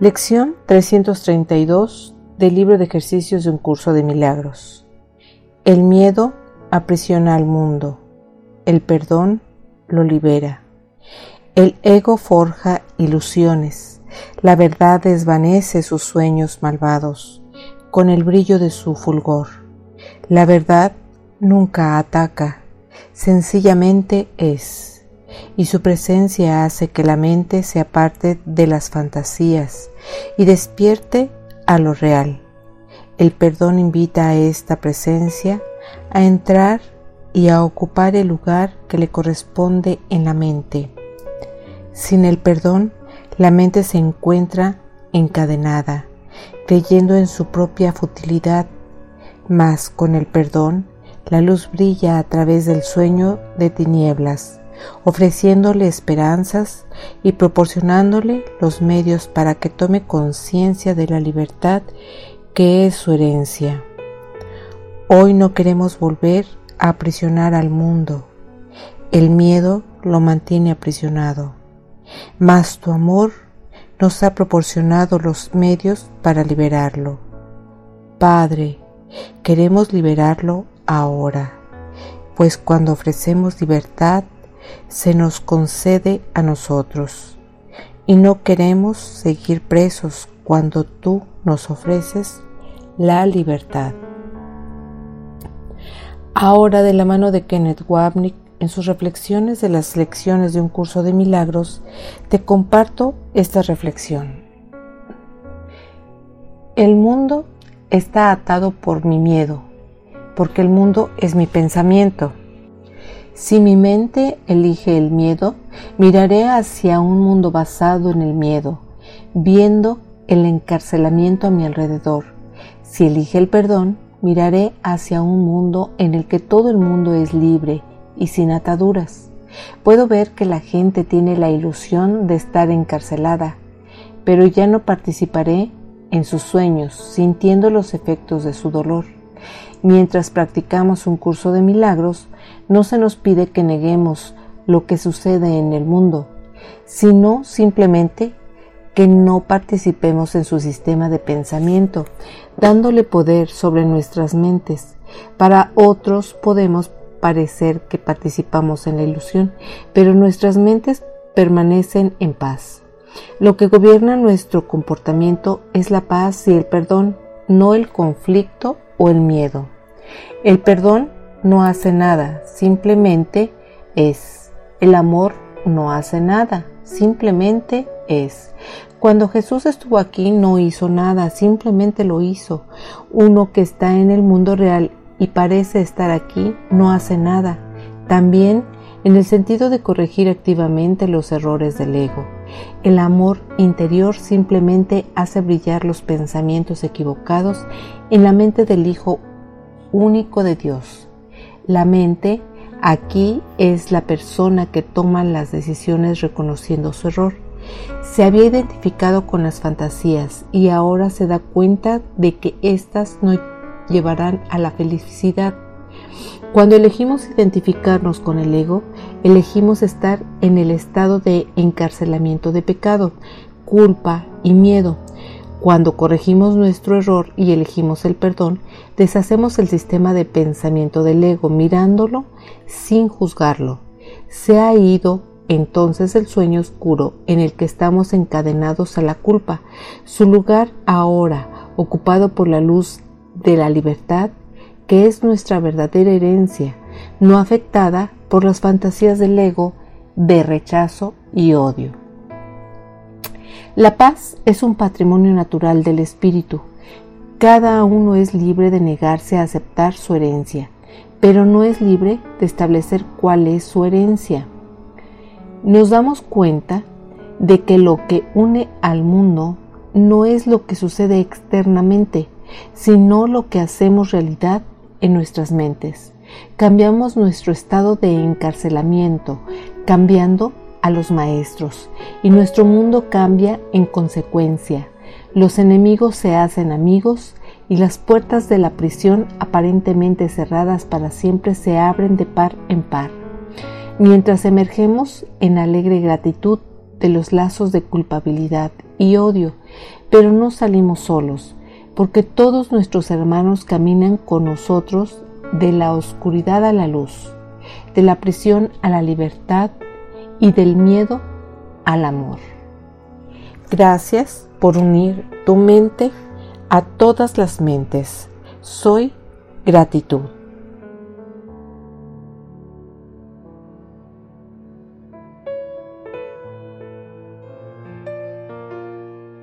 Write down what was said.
Lección 332 del libro de ejercicios de un curso de milagros. El miedo aprisiona al mundo. El perdón lo libera. El ego forja ilusiones. La verdad desvanece sus sueños malvados con el brillo de su fulgor. La verdad nunca ataca, sencillamente es y su presencia hace que la mente se aparte de las fantasías y despierte a lo real. El perdón invita a esta presencia a entrar y a ocupar el lugar que le corresponde en la mente. Sin el perdón, la mente se encuentra encadenada, creyendo en su propia futilidad, mas con el perdón, la luz brilla a través del sueño de tinieblas ofreciéndole esperanzas y proporcionándole los medios para que tome conciencia de la libertad que es su herencia. Hoy no queremos volver a aprisionar al mundo. El miedo lo mantiene aprisionado. Mas tu amor nos ha proporcionado los medios para liberarlo. Padre, queremos liberarlo ahora, pues cuando ofrecemos libertad, se nos concede a nosotros y no queremos seguir presos cuando tú nos ofreces la libertad. Ahora de la mano de Kenneth Wapnick en sus reflexiones de las lecciones de un curso de milagros, te comparto esta reflexión. El mundo está atado por mi miedo, porque el mundo es mi pensamiento. Si mi mente elige el miedo, miraré hacia un mundo basado en el miedo, viendo el encarcelamiento a mi alrededor. Si elige el perdón, miraré hacia un mundo en el que todo el mundo es libre y sin ataduras. Puedo ver que la gente tiene la ilusión de estar encarcelada, pero ya no participaré en sus sueños, sintiendo los efectos de su dolor. Mientras practicamos un curso de milagros, no se nos pide que neguemos lo que sucede en el mundo, sino simplemente que no participemos en su sistema de pensamiento, dándole poder sobre nuestras mentes. Para otros podemos parecer que participamos en la ilusión, pero nuestras mentes permanecen en paz. Lo que gobierna nuestro comportamiento es la paz y el perdón, no el conflicto o el miedo. El perdón no hace nada, simplemente es. El amor no hace nada, simplemente es. Cuando Jesús estuvo aquí no hizo nada, simplemente lo hizo. Uno que está en el mundo real y parece estar aquí no hace nada. También en el sentido de corregir activamente los errores del ego. El amor interior simplemente hace brillar los pensamientos equivocados en la mente del Hijo único de Dios. La mente aquí es la persona que toma las decisiones reconociendo su error. Se había identificado con las fantasías y ahora se da cuenta de que éstas no llevarán a la felicidad. Cuando elegimos identificarnos con el ego, elegimos estar en el estado de encarcelamiento de pecado, culpa y miedo. Cuando corregimos nuestro error y elegimos el perdón, deshacemos el sistema de pensamiento del ego mirándolo sin juzgarlo. Se ha ido entonces el sueño oscuro en el que estamos encadenados a la culpa. Su lugar ahora ocupado por la luz de la libertad, que es nuestra verdadera herencia, no afectada por las fantasías del ego de rechazo y odio. La paz es un patrimonio natural del espíritu. Cada uno es libre de negarse a aceptar su herencia, pero no es libre de establecer cuál es su herencia. Nos damos cuenta de que lo que une al mundo no es lo que sucede externamente, sino lo que hacemos realidad en nuestras mentes. Cambiamos nuestro estado de encarcelamiento, cambiando a los maestros, y nuestro mundo cambia en consecuencia. Los enemigos se hacen amigos y las puertas de la prisión aparentemente cerradas para siempre se abren de par en par, mientras emergemos en alegre gratitud de los lazos de culpabilidad y odio, pero no salimos solos, porque todos nuestros hermanos caminan con nosotros de la oscuridad a la luz, de la prisión a la libertad y del miedo al amor. Gracias por unir tu mente a todas las mentes. Soy gratitud.